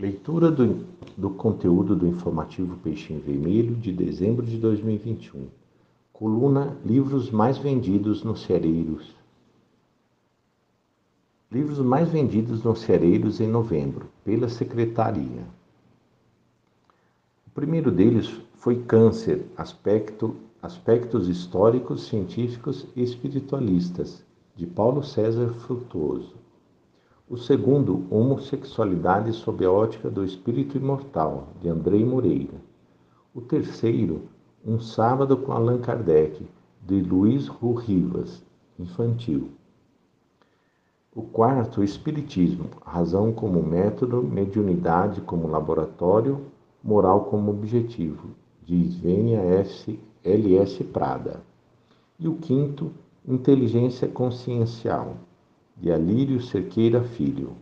Leitura do, do conteúdo do informativo Peixinho Vermelho de dezembro de 2021. Coluna Livros mais vendidos nos cereiros. Livros mais vendidos nos cereiros em novembro, pela secretaria. O primeiro deles foi Câncer, aspecto, aspectos históricos, científicos e espiritualistas, de Paulo César Frutuoso. O segundo, Homossexualidade sob a ótica do espírito imortal, de Andrei Moreira. O terceiro, Um Sábado com Allan Kardec, de Luiz Rivas, infantil. O quarto, Espiritismo, razão como método, mediunidade como laboratório, moral como objetivo, de Svenia S. L.S. Prada. E o quinto, Inteligência Consciencial, de Alírio Cerqueira Filho.